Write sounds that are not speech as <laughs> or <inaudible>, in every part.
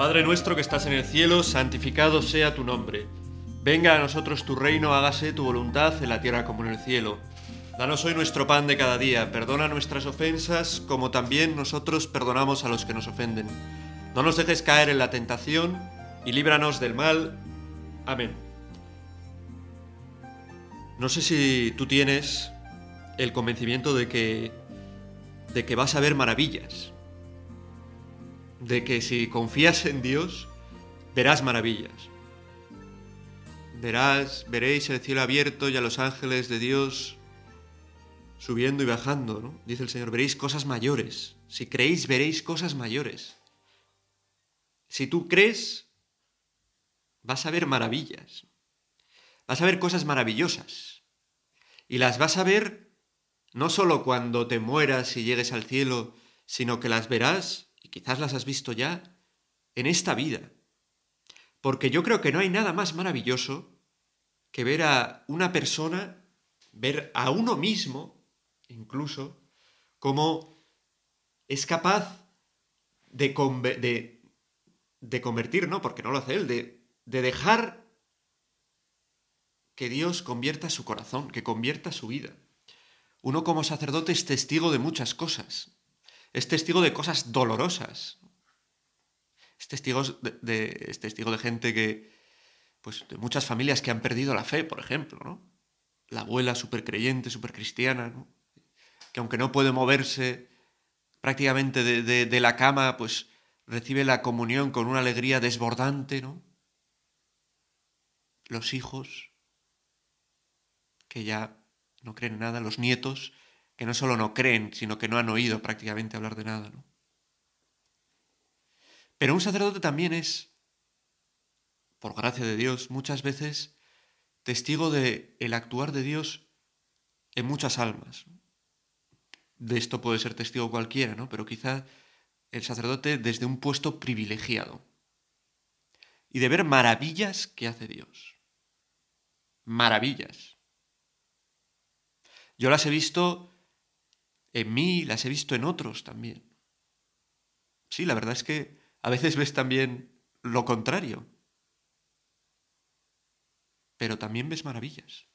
Padre nuestro que estás en el cielo, santificado sea tu nombre. Venga a nosotros tu reino, hágase tu voluntad en la tierra como en el cielo. Danos hoy nuestro pan de cada día, perdona nuestras ofensas como también nosotros perdonamos a los que nos ofenden. No nos dejes caer en la tentación y líbranos del mal. Amén. No sé si tú tienes el convencimiento de que de que vas a ver maravillas. De que si confías en Dios, verás maravillas. Verás, veréis el cielo abierto y a los ángeles de Dios subiendo y bajando, ¿no? Dice el Señor, veréis cosas mayores. Si creéis, veréis cosas mayores. Si tú crees, vas a ver maravillas. Vas a ver cosas maravillosas. Y las vas a ver no solo cuando te mueras y llegues al cielo, sino que las verás, y quizás las has visto ya, en esta vida. Porque yo creo que no hay nada más maravilloso que ver a una persona, ver a uno mismo, incluso, como es capaz de, de, convertir, ¿no? Porque no lo hace él, de dejar que Dios convierta su corazón, que convierta su vida. Uno como sacerdote es testigo de muchas cosas. Es testigo de cosas dolorosas. Es testigo de, es testigo de gente que, pues, de muchas familias que han perdido la fe, por ejemplo, ¿no? La abuela súper creyente, súper cristiana, ¿no? Que aunque no puede moverse prácticamente de, de la cama, pues recibe la comunión con una alegría desbordante, ¿no? Los hijos, que ya no creen nada, los nietos, que no solo no creen, sino que no han oído prácticamente hablar de nada, ¿no? Pero un sacerdote también es, por gracia de Dios, muchas veces testigo de actuar de Dios en muchas almas. De esto puede ser testigo cualquiera, ¿no? Pero quizá el sacerdote desde un puesto privilegiado. Y de ver maravillas que hace Dios. Maravillas. Yo las he visto en mí, las he visto en otros también. Sí, la verdad es que a veces ves también lo contrario. Pero también ves maravillas.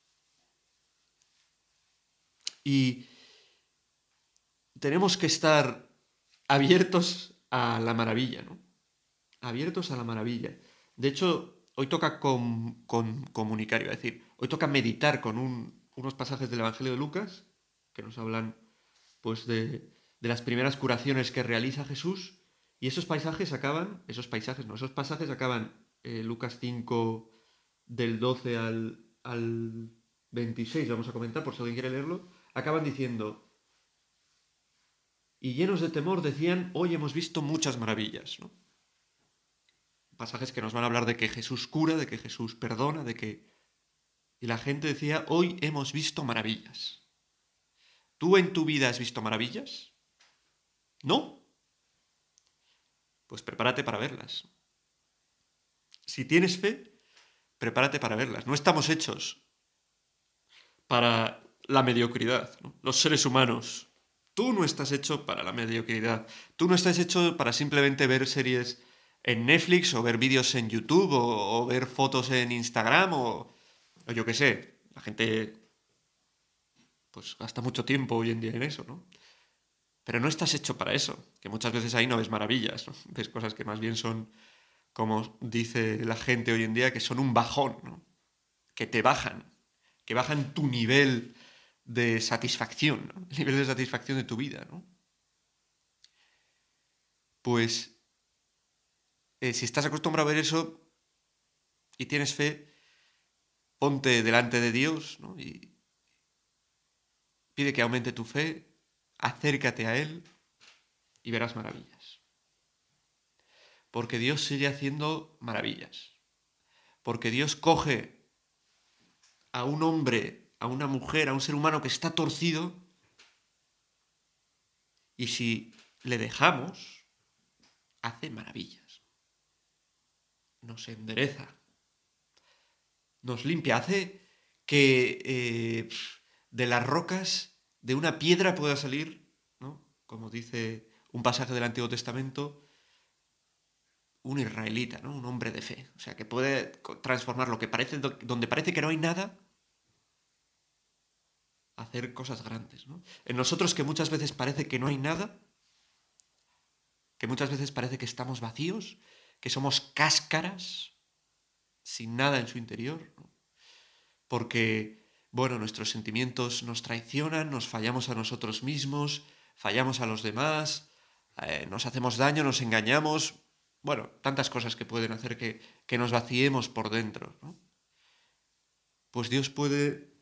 Y tenemos que estar abiertos a la maravilla, ¿no? Abiertos a la maravilla. De hecho, hoy toca con, comunicar, iba a decir, hoy toca meditar con un unos pasajes del Evangelio de Lucas que nos hablan pues de, las primeras curaciones que realiza Jesús y esos paisajes acaban, esos paisajes, no, esos pasajes acaban eh, Lucas 5 del 12 al, al 26, vamos a comentar por si alguien quiere leerlo, acaban diciendo, y llenos de temor decían, hoy hemos visto muchas maravillas, ¿no? Pasajes que nos van a hablar de que Jesús cura, de que Jesús perdona, de que y la gente decía, hoy hemos visto maravillas. ¿Tú en tu vida has visto maravillas? ¿No? Pues prepárate para verlas. Si tienes fe, prepárate para verlas. No estamos hechos para la mediocridad. Los seres humanos. Tú no estás hecho para la mediocridad. Tú no estás hecho para simplemente ver series en Netflix o ver vídeos en YouTube o, o ver fotos en Instagram o o yo qué sé, la gente pues gasta mucho tiempo hoy en día en eso, ¿no? Pero no estás hecho para eso, que muchas veces ahí no ves maravillas, ¿no? <laughs> ves cosas que más bien son, como dice la gente hoy en día, que son un bajón, ¿no? que te bajan, que bajan tu nivel de satisfacción, ¿no? el nivel de satisfacción de tu vida. ¿no? Pues eh, si estás acostumbrado a ver eso y tienes fe, ponte delante de Dios y pide que aumente tu fe, acércate a Él y verás maravillas. Porque Dios sigue haciendo maravillas. Porque Dios coge a un hombre, a una mujer, a un ser humano que está torcido y si le dejamos, hace maravillas. Nos endereza, nos limpia, hace que eh, de las rocas, de una piedra pueda salir, ¿no? como dice un pasaje del Antiguo Testamento, un israelita, ¿no? Un hombre de fe. O sea, que puede transformar lo que parece, donde parece que no hay nada, hacer cosas grandes, ¿no? En nosotros que muchas veces parece que no hay nada, que muchas veces parece que estamos vacíos, que somos cáscaras, sin nada en su interior, porque, bueno, nuestros sentimientos nos traicionan, nos fallamos a nosotros mismos, fallamos a los demás, eh, nos hacemos daño, nos engañamos, bueno, tantas cosas que pueden hacer que, que nos vaciemos por dentro. Pues Dios puede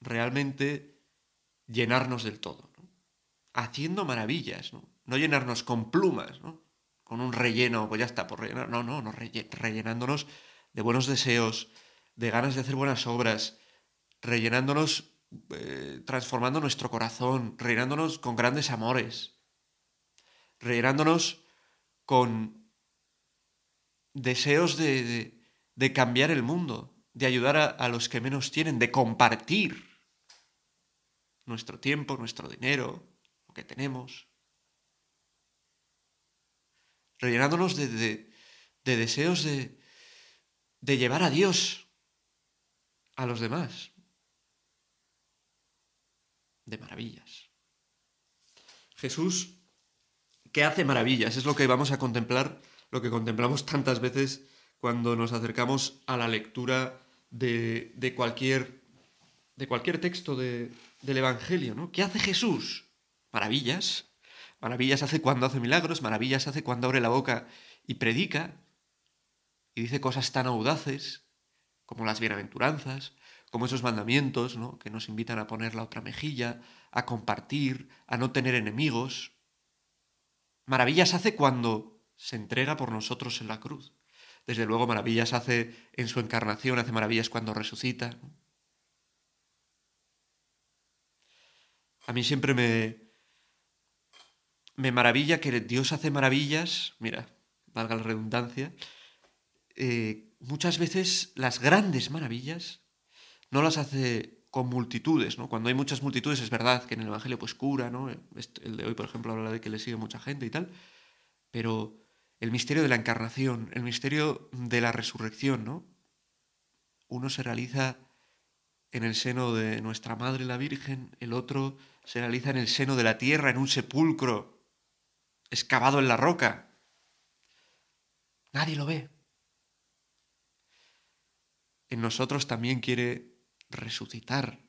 realmente llenarnos del todo, haciendo maravillas, ¿no? no llenarnos con plumas, ¿no? con un relleno, pues ya está, por rellenar, no, no, no rellenándonos de buenos deseos, de ganas de hacer buenas obras, rellenándonos, eh, transformando nuestro corazón, rellenándonos con grandes amores, rellenándonos con deseos de, de, cambiar el mundo, de ayudar a, los que menos tienen, de compartir nuestro tiempo, nuestro dinero, lo que tenemos. Rellenándonos de, de, de deseos de, de llevar a Dios a los demás. De maravillas. Jesús, que hace maravillas, es lo que vamos a contemplar, lo que contemplamos tantas veces cuando nos acercamos a la lectura de, de cualquier, de cualquier texto de, del Evangelio, ¿no? ¿Qué hace Jesús? Maravillas. Maravillas hace cuando hace milagros, maravillas hace cuando abre la boca y predica, y dice cosas tan audaces como las bienaventuranzas, como esos mandamientos ¿no? que nos invitan a poner la otra mejilla, a compartir, a no tener enemigos. Maravillas hace cuando se entrega por nosotros en la cruz. Desde luego maravillas hace en su encarnación, hace maravillas cuando resucita. A mí siempre me, me maravilla que Dios hace maravillas, mira, valga la redundancia, eh, muchas veces las grandes maravillas no las hace con multitudes, ¿no? Cuando hay muchas multitudes es verdad que en el Evangelio pues cura, ¿no? El de hoy, por ejemplo, habla de que le sigue mucha gente y tal, pero el misterio de la encarnación, el misterio de la resurrección, ¿no? Uno se realiza en el seno de nuestra Madre la Virgen, el otro se realiza en el seno de la tierra, en un sepulcro excavado en la roca. Nadie lo ve en nosotros también quiere resucitar.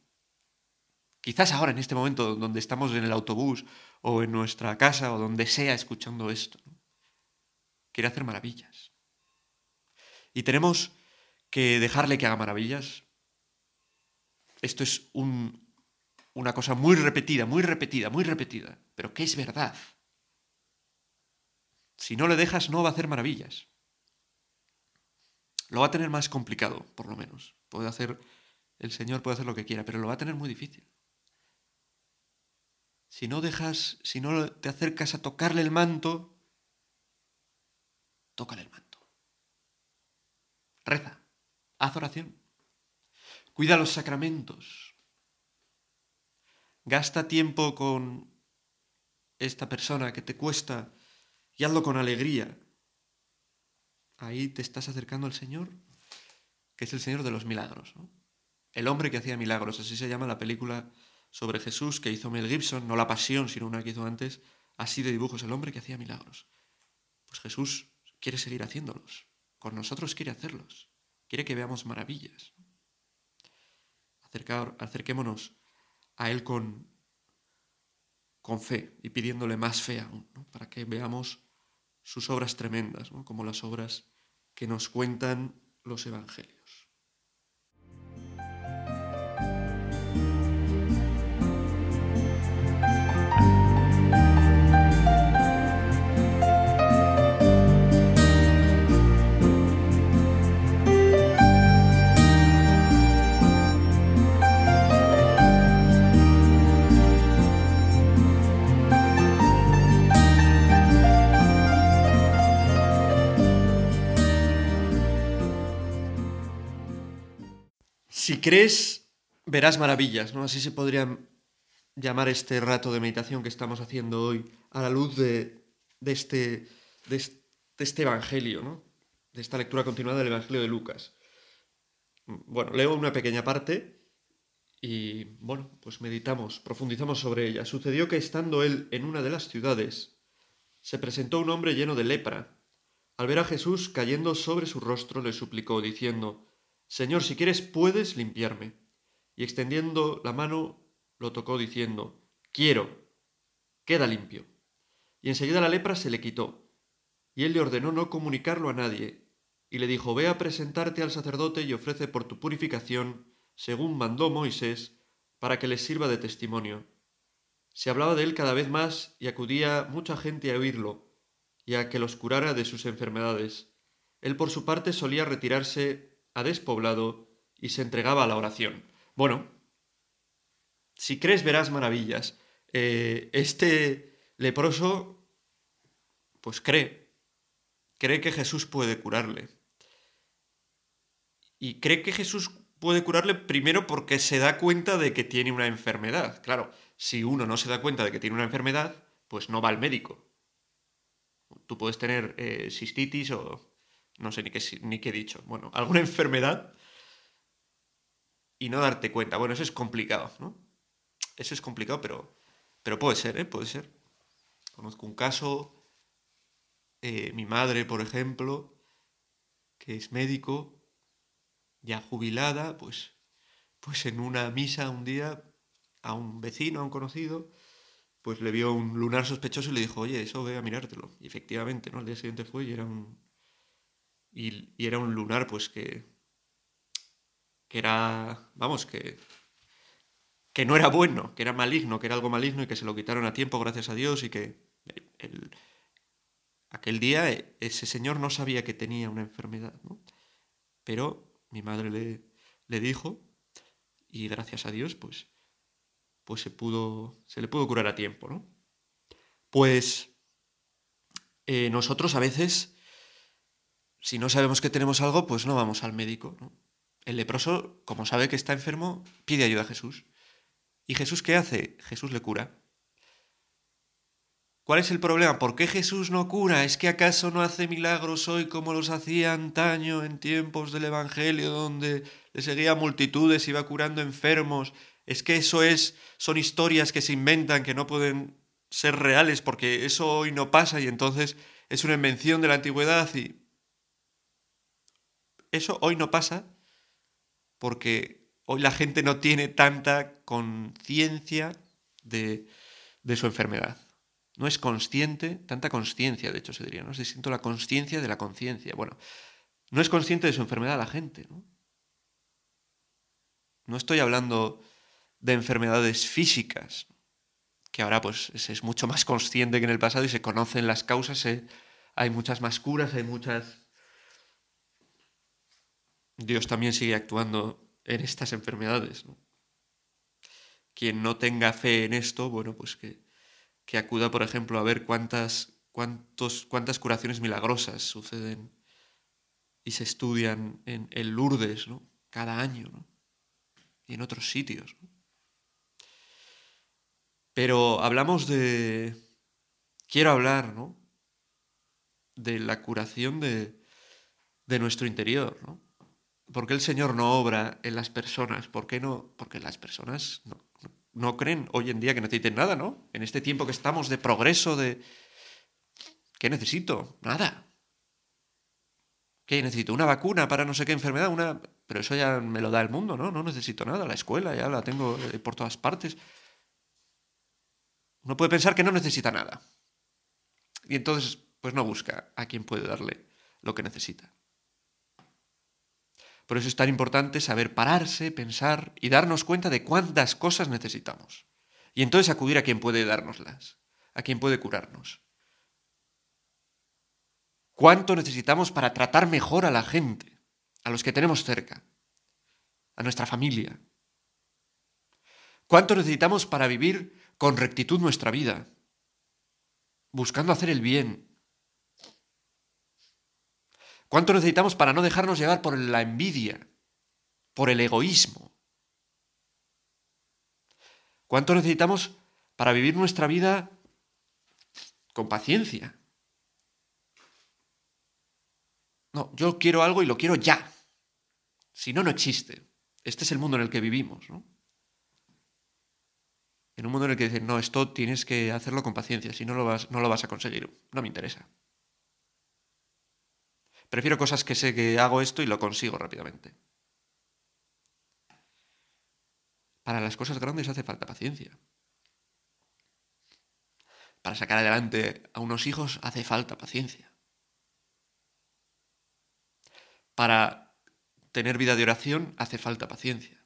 Quizás ahora, en este momento, donde estamos en el autobús o en nuestra casa o donde sea escuchando esto, quiere hacer maravillas. Y tenemos que dejarle que haga maravillas. Esto es una cosa muy repetida, muy repetida, muy repetida, pero que es verdad. Si no le dejas, no va a hacer maravillas. Lo va a tener más complicado, por lo menos. Puede hacer, el Señor puede hacer lo que quiera, pero lo va a tener muy difícil. Si no dejas, si no te acercas a tocarle el manto, tócale el manto. Reza, haz oración. Cuida los sacramentos. Gasta tiempo con esta persona que te cuesta y hazlo con alegría ahí te estás acercando al Señor, que es el Señor de los milagros. El hombre que hacía milagros, así se llama la película sobre Jesús que hizo Mel Gibson, no la pasión, sino una que hizo antes, así de dibujos, el hombre que hacía milagros. Pues Jesús quiere seguir haciéndolos, con nosotros quiere hacerlos, quiere que veamos maravillas. acerquémonos a Él con, con fe y pidiéndole más fe aún, para que veamos sus obras tremendas, como las obras que nos cuentan los evangelios. Si crees, verás maravillas, ¿no? Así se podría llamar este rato de meditación que estamos haciendo hoy a la luz de, este, de este de este Evangelio, ¿no? de esta lectura continuada del Evangelio de Lucas. Bueno, leo una pequeña parte y, bueno, pues meditamos, profundizamos sobre ella. Sucedió que estando él en una de las ciudades, se presentó un hombre lleno de lepra. Al ver a Jesús cayendo sobre su rostro, le suplicó, diciendo, Señor, si quieres, puedes limpiarme. Y extendiendo la mano, lo tocó, diciendo, Quiero, queda limpio. Y enseguida la lepra se le quitó. Y él le ordenó no comunicarlo a nadie, y le dijo, Ve a presentarte al sacerdote y ofrece por tu purificación, según mandó Moisés, para que les sirva de testimonio. Se hablaba de él cada vez más y acudía mucha gente a oírlo y a que los curara de sus enfermedades. Él por su parte solía retirarse a despoblado y se entregaba a la oración. Bueno, si crees verás maravillas. Eh, este leproso, pues cree, cree que Jesús puede curarle. Y cree que Jesús puede curarle primero porque se da cuenta de que tiene una enfermedad. Claro, si uno no se da cuenta de que tiene una enfermedad, pues no va al médico. Tú puedes tener eh, cistitis o no sé ni qué, ni qué he dicho. Bueno, alguna <laughs> enfermedad y no darte cuenta. Bueno, eso es complicado, ¿no? Eso es complicado, pero, pero puede ser, ¿eh? Puede ser. Conozco un caso, eh, mi madre, por ejemplo, que es médico, ya jubilada, pues, pues en una misa un día a un vecino, a un conocido, pues le vio un lunar sospechoso y le dijo, oye, eso ve a mirártelo. Y efectivamente, ¿no? Al día siguiente fue y era un... Y, era un lunar, pues que... que era... vamos, que... que no era bueno, que era maligno, que era algo maligno y que se lo quitaron a tiempo, gracias a Dios, y que... El, aquel día ese señor no sabía que tenía una enfermedad, ¿no? Pero mi madre le, le dijo y gracias a Dios, pues pues se, pudo, se le pudo curar a tiempo, ¿no? Pues eh, nosotros a veces, si no sabemos que tenemos algo, pues no vamos al médico. El leproso, como sabe que está enfermo, pide ayuda a Jesús. ¿Y Jesús qué hace? Jesús le cura. ¿Cuál es el problema? ¿Por qué Jesús no cura? ¿Es que acaso no hace milagros hoy como los hacía antaño en tiempos del Evangelio, donde le seguía multitudes, iba curando enfermos es que eso es, son historias que se inventan, que no pueden ser reales, porque eso hoy no pasa y entonces es una invención de la antigüedad y eso hoy no pasa porque hoy la gente no tiene tanta conciencia de, de, su enfermedad. No es consciente, tanta conciencia, de hecho se diría, ¿no? Se siento la conciencia de la conciencia. Bueno, no es consciente de su enfermedad la gente, ¿no? No estoy hablando de enfermedades físicas, que ahora pues es mucho más consciente que en el pasado y se conocen las causas, hay muchas más curas, hay muchas... Dios también sigue actuando en estas enfermedades. Quien no tenga fe en esto, bueno, pues que, acuda, por ejemplo, a ver cuántas curaciones milagrosas suceden y se estudian en, en Lourdes, ¿no? Cada año, ¿no? Y en otros sitios, ¿no? Pero hablamos de... Quiero hablar, ¿no? De la curación de, de nuestro interior, ¿no? ¿Por qué el Señor no obra en las personas? ¿Por qué no? Porque las personas no, creen hoy en día que necesiten nada, ¿no? En este tiempo que estamos de progreso, de... ¿Qué necesito? Nada. ¿Qué necesito? ¿Una vacuna para no sé qué enfermedad? Una... Pero eso ya me lo da el mundo, ¿no? No necesito nada. La escuela ya la tengo eh, por todas partes. Uno puede pensar que no necesita nada. Y entonces, pues no busca a quien puede darle lo que necesita. Por eso es tan importante saber pararse, pensar y darnos cuenta de cuántas cosas necesitamos. Y entonces acudir a quien puede dárnoslas, a quien puede curarnos. ¿Cuánto necesitamos para tratar mejor a la gente, a los que tenemos cerca, a nuestra familia? ¿Cuánto necesitamos para vivir con rectitud nuestra vida, buscando hacer el bien. ¿Cuánto necesitamos para no dejarnos llevar por la envidia, por el egoísmo? ¿Cuánto necesitamos para vivir nuestra vida con paciencia? No, yo quiero algo y lo quiero ya. Si no, no existe. Este es el mundo en el que vivimos, ¿no? En un mundo en el que dicen, no, esto tienes que hacerlo con paciencia, si no lo vas, no lo vas a conseguir. No me interesa. Prefiero cosas que sé que hago esto y lo consigo rápidamente. Para las cosas grandes hace falta paciencia. Para sacar adelante a unos hijos hace falta paciencia. Para tener vida de oración hace falta paciencia.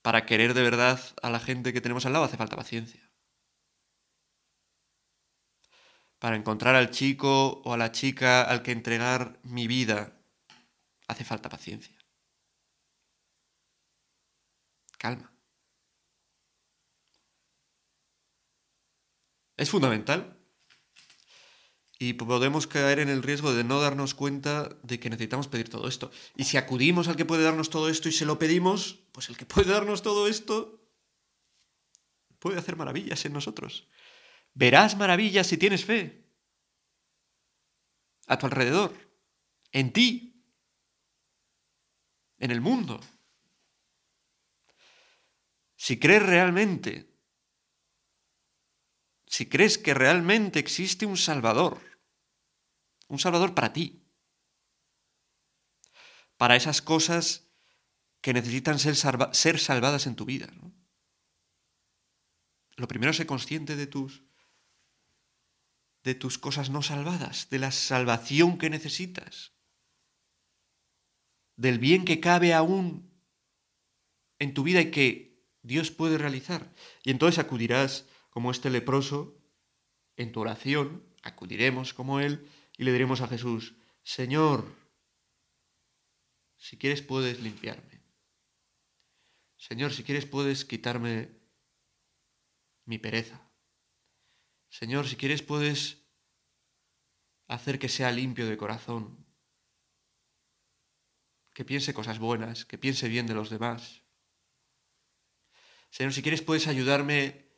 Para querer de verdad a la gente que tenemos al lado hace falta paciencia. Para encontrar al chico o a la chica al que entregar mi vida hace falta paciencia. Calma. Es fundamental. Y podemos caer en el riesgo de no darnos cuenta de que necesitamos pedir todo esto. Y si acudimos al que puede darnos todo esto y se lo pedimos, pues el que puede darnos todo esto puede hacer maravillas en nosotros. Verás maravillas si tienes fe. A tu alrededor. En ti. En el mundo. Si crees realmente, si crees que realmente existe un Salvador, un Salvador para ti, para esas cosas que necesitan ser, ser salvadas en tu vida. Lo primero es ser consciente de tus, de tus cosas no salvadas, de la salvación que necesitas, del bien que cabe aún en tu vida y que Dios puede realizar. Y entonces acudirás como este leproso en tu oración, acudiremos como Él y le diremos a Jesús, Señor, si quieres puedes limpiarme. Señor, si quieres puedes quitarme mi pereza. Señor, si quieres puedes hacer que sea limpio de corazón, que piense cosas buenas, que piense bien de los demás. Señor, si quieres puedes ayudarme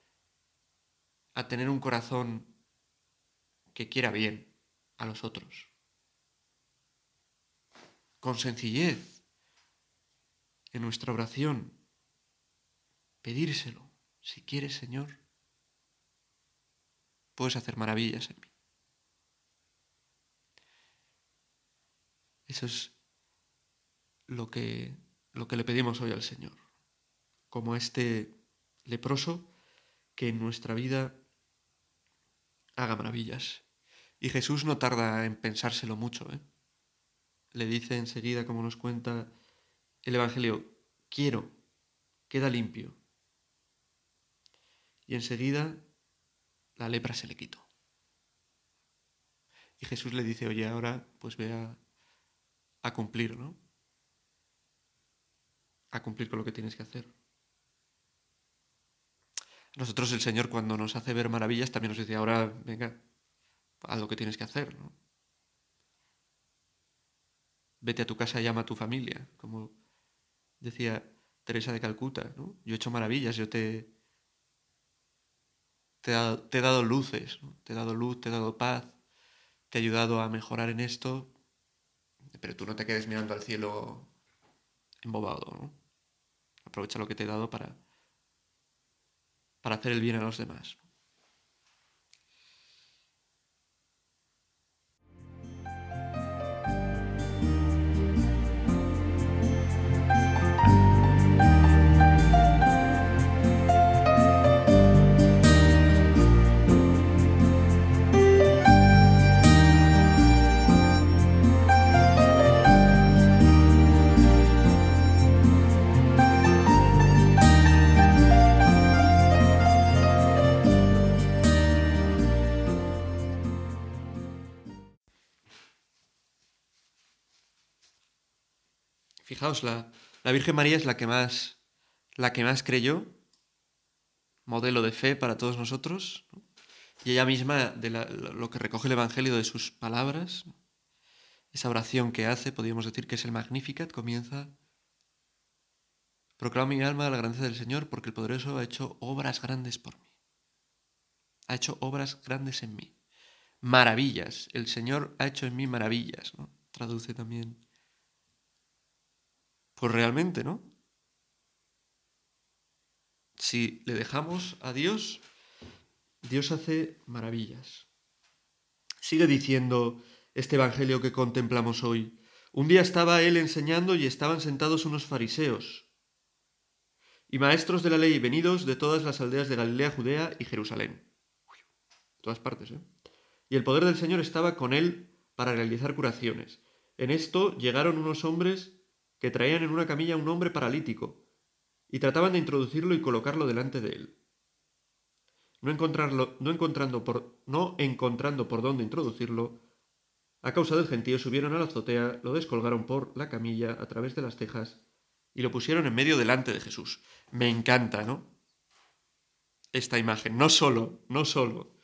a tener un corazón que quiera bien a los otros. Con sencillez, en nuestra oración, pedírselo. Si quieres, Señor, puedes hacer maravillas en mí. Eso es lo que, lo que le pedimos hoy al Señor como este leproso que en nuestra vida haga maravillas. Y Jesús no tarda en pensárselo mucho. ¿eh? Le dice enseguida, como nos cuenta el Evangelio, quiero, queda limpio. Y enseguida la lepra se le quitó. Y Jesús le dice, oye, ahora pues ve a, cumplir, ¿no? A cumplir con lo que tienes que hacer. Nosotros el Señor cuando nos hace ver maravillas también nos dice, ahora venga, haz lo que tienes que hacer, ¿no? Vete a tu casa y llama a tu familia, como decía Teresa de Calcuta, ¿no? Yo he hecho maravillas, yo te, te, he dado luces, te he dado luz, te he dado paz, te he ayudado a mejorar en esto, pero tú no te quedes mirando al cielo embobado, ¿no? Aprovecha lo que te he dado para, para hacer el bien a los demás. Fijaos, la, Virgen María es la que más, la que más creyó, modelo de fe para todos nosotros, y ella misma, de lo que recoge el Evangelio de sus palabras, esa oración que hace, podríamos decir que es el Magnificat, comienza, proclama mi alma la grandeza del Señor porque el poderoso ha hecho obras grandes por mí, ha hecho obras grandes en mí. maravillas. El Señor ha hecho en mí maravillas, ¿no? Traduce también. Pues realmente, ¿no? Si le dejamos a Dios, Dios hace maravillas. Sigue diciendo este Evangelio que contemplamos hoy. Un día estaba él enseñando y estaban sentados unos fariseos y maestros de la ley venidos de todas las aldeas de Galilea, Judea y Jerusalén. todas partes, ¿eh? Y el poder del Señor estaba con él para realizar curaciones. En esto llegaron unos hombres que traían en una camilla a un hombre paralítico y trataban de introducirlo y colocarlo delante de él. No, no, encontrando por, no encontrando por dónde introducirlo, a causa del gentío subieron a la azotea, lo descolgaron por la camilla a través de las tejas y lo pusieron en medio delante de Jesús. Me encanta, ¿no? Esta imagen. No solo, no solo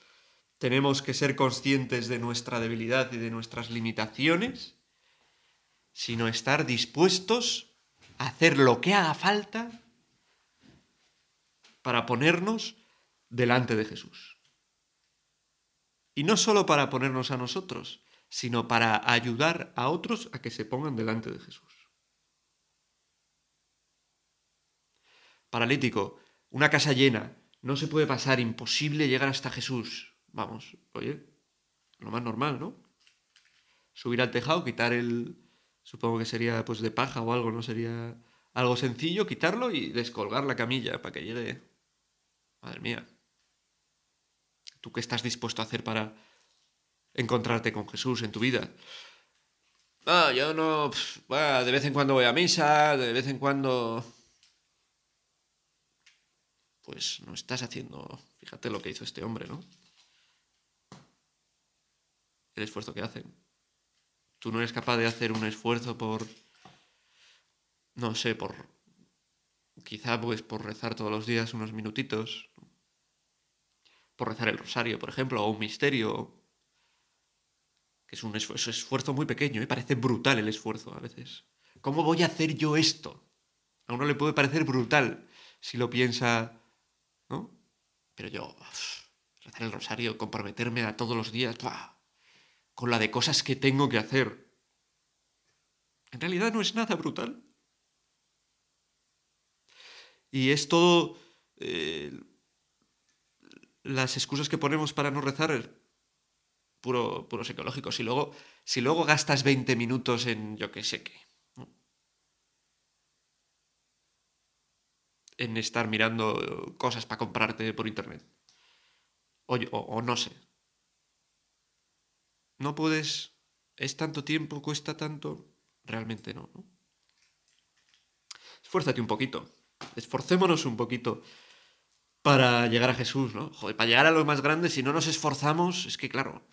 tenemos que ser conscientes de nuestra debilidad y de nuestras limitaciones, sino estar dispuestos a hacer lo que haga falta para ponernos delante de Jesús. Y no solo para ponernos a nosotros, sino para ayudar a otros a que se pongan delante de Jesús. Paralítico, una casa llena, no se puede pasar, imposible llegar hasta Jesús. Vamos, oye, lo más normal, ¿no? Subir al tejado, quitar el, supongo que sería pues de paja o algo, ¿no? Sería algo sencillo, quitarlo y descolgar la camilla para que llegue. Madre mía. ¿Tú qué estás dispuesto a hacer para encontrarte con Jesús en tu vida? Ah, yo no. de vez en cuando voy a misa, de vez en cuando. Pues no estás haciendo. Fíjate lo que hizo este hombre, ¿no? El esfuerzo que hacen. Tú no eres capaz de hacer un esfuerzo por. No sé, por. Quizá pues por rezar todos los días unos minutitos por rezar el rosario, por ejemplo, o un misterio, que es un esfuerzo, muy pequeño, ¿eh? parece brutal el esfuerzo a veces. ¿Cómo voy a hacer yo esto? A uno le puede parecer brutal si lo piensa, ¿no? Pero yo, rezar el rosario, comprometerme a todos los días, con la de cosas que tengo que hacer. En realidad no es nada brutal. Y es todo eh, las excusas que ponemos para no rezar puro, puro psicológico. Si luego, si luego gastas 20 minutos en yo qué sé qué. En estar mirando cosas para comprarte por internet. O no sé. No puedes. Es tanto tiempo, cuesta tanto. Realmente no, ¿no? Esfuérzate un poquito. Esforcémonos un poquito para llegar a Jesús, ¿no? Joder, para llegar a lo más grande, si no nos esforzamos, es que claro,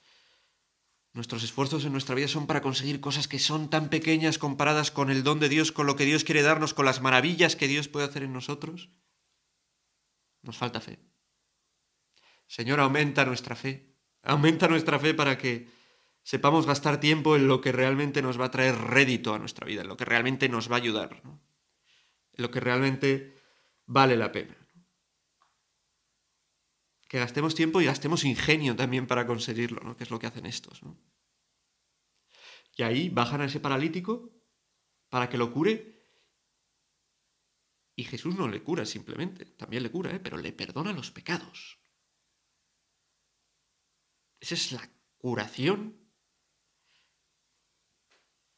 nuestros esfuerzos en nuestra vida son para conseguir cosas que son tan pequeñas comparadas con el don de Dios, con lo que Dios quiere darnos, con las maravillas que Dios puede hacer en nosotros. Nos falta fe. Señor, aumenta nuestra fe. Aumenta nuestra fe para que sepamos gastar tiempo en lo que realmente nos va a traer rédito a nuestra vida, en lo que realmente nos va a ayudar, en lo que realmente vale la pena que gastemos tiempo y gastemos ingenio también para conseguirlo, ¿no? Que es lo que hacen estos, ¿no? Y ahí bajan a ese paralítico para que lo cure. Y Jesús no le cura simplemente, también le cura, ¿eh? pero le perdona los pecados. Esa es la curación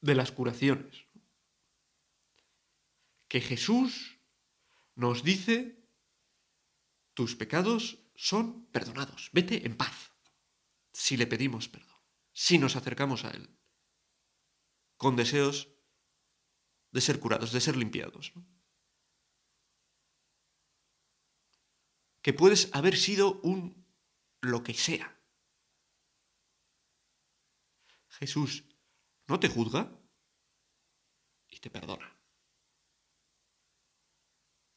de las curaciones. Que Jesús nos dice, tus pecados son perdonados. Vete en paz si le pedimos perdón, si nos acercamos a Él, con deseos de ser curados, de ser limpiados. Que puedes haber sido un lo que sea. Jesús no te juzga y te perdona.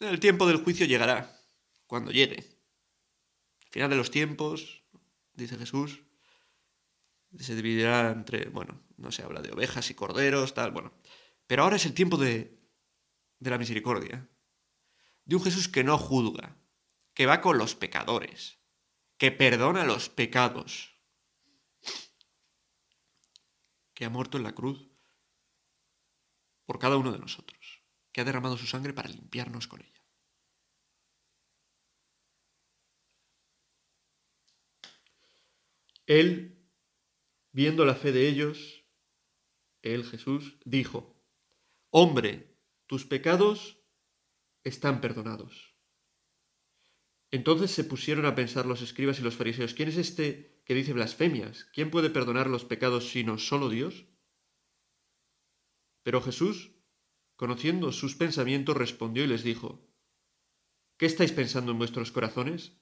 El tiempo del juicio llegará, cuando llegue final de los tiempos, dice Jesús, se dividirá entre, bueno, no se habla de ovejas y corderos, tal, bueno. Pero ahora es el tiempo de, de la misericordia, de un Jesús que no juzga, que va con los pecadores, que perdona los pecados. Que ha muerto en la cruz por cada uno de nosotros, que ha derramado su sangre para limpiarnos con ella. Él, viendo la fe de ellos, él Jesús, dijo, Hombre, tus pecados están perdonados. Entonces se pusieron a pensar los escribas y los fariseos, ¿quién es este que dice blasfemias? ¿Quién puede perdonar los pecados sino solo Dios? Pero Jesús, conociendo sus pensamientos, respondió y les dijo, ¿Qué estáis pensando en vuestros corazones?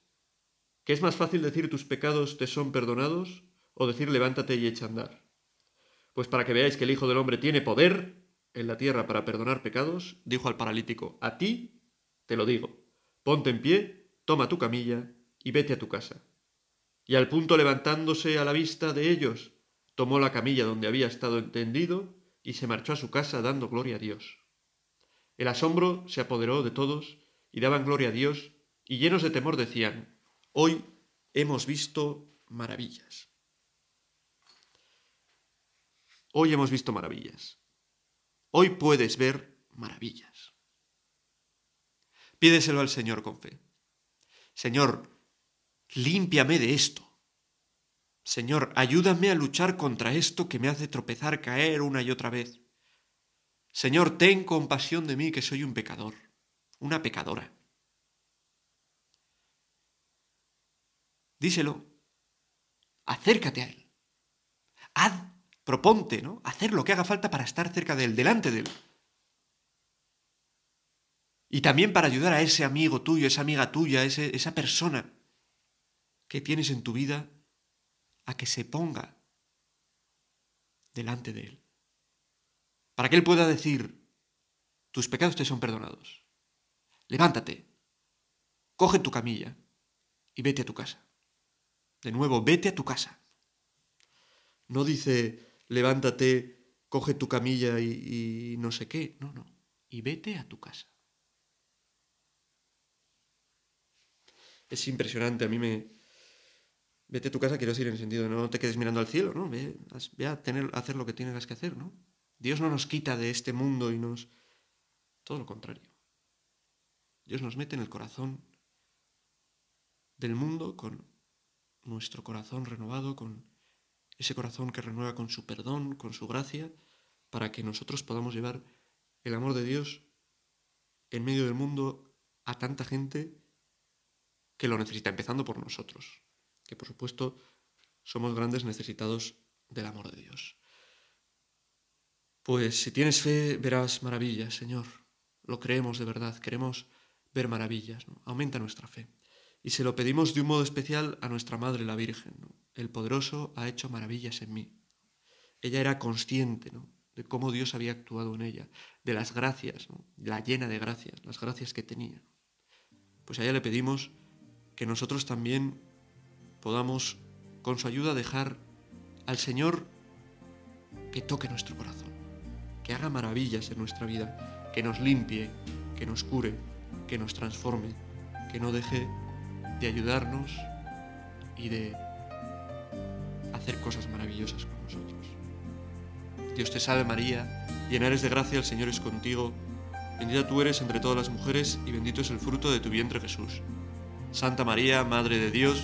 ¿Qué es más fácil decir tus pecados te son perdonados o decir levántate y echa andar? Pues para que veáis que el Hijo del Hombre tiene poder en la tierra para perdonar pecados, dijo al paralítico, a ti te lo digo, ponte en pie, toma tu camilla y vete a tu casa. Y al punto levantándose a la vista de ellos, tomó la camilla donde había estado entendido y se marchó a su casa dando gloria a Dios. El asombro se apoderó de todos y daban gloria a Dios y llenos de temor decían, hoy hemos visto maravillas. Hoy hemos visto maravillas. Hoy puedes ver maravillas. Pídeselo al Señor con fe. Señor, límpiame de esto. Señor, ayúdame a luchar contra esto que me hace tropezar, caer una y otra vez. Señor, ten compasión de mí que soy un pecador, una pecadora. Díselo. Acércate a Él. Haz, proponte, ¿no? Hacer lo que haga falta para estar cerca de Él, delante de Él. Y también para ayudar a ese amigo tuyo, esa amiga tuya, esa persona que tienes en tu vida a que se ponga delante de Él. Para que Él pueda decir, tus pecados te son perdonados. Levántate, coge tu camilla y vete a tu casa. De nuevo, vete a tu casa. No dice, levántate, coge tu camilla y, no sé qué. No, no. Y vete a tu casa. Es impresionante, a mí me, vete a tu casa, quiero decir, en el sentido no te quedes mirando al cielo, ¿no? Ve, a, tener, hacer lo que tienes que hacer, ¿no? Dios no nos quita de este mundo y nos... Todo lo contrario. Dios nos mete en el corazón del mundo con nuestro corazón renovado, con ese corazón que renueva con su perdón, con su gracia, para que nosotros podamos llevar el amor de Dios en medio del mundo a tanta gente que lo necesita, empezando por nosotros que por supuesto somos grandes necesitados del amor de Dios. Pues si tienes fe verás maravillas, Señor. Lo creemos de verdad, queremos ver maravillas. Aumenta nuestra fe. Y se lo pedimos de un modo especial a nuestra Madre la Virgen. El poderoso ha hecho maravillas en mí. Ella era consciente de cómo Dios había actuado en ella, de las gracias, la llena de gracias, las gracias que tenía. Pues a ella le pedimos que nosotros también podamos, con su ayuda, dejar al Señor que toque nuestro corazón, que haga maravillas en nuestra vida, que nos limpie, que nos cure, que nos transforme, que no deje de ayudarnos y de hacer cosas maravillosas con nosotros. Dios te salve María, llena eres de gracia, el Señor es contigo, bendita tú eres entre todas las mujeres y bendito es el fruto de tu vientre Jesús. Santa María, Madre de Dios,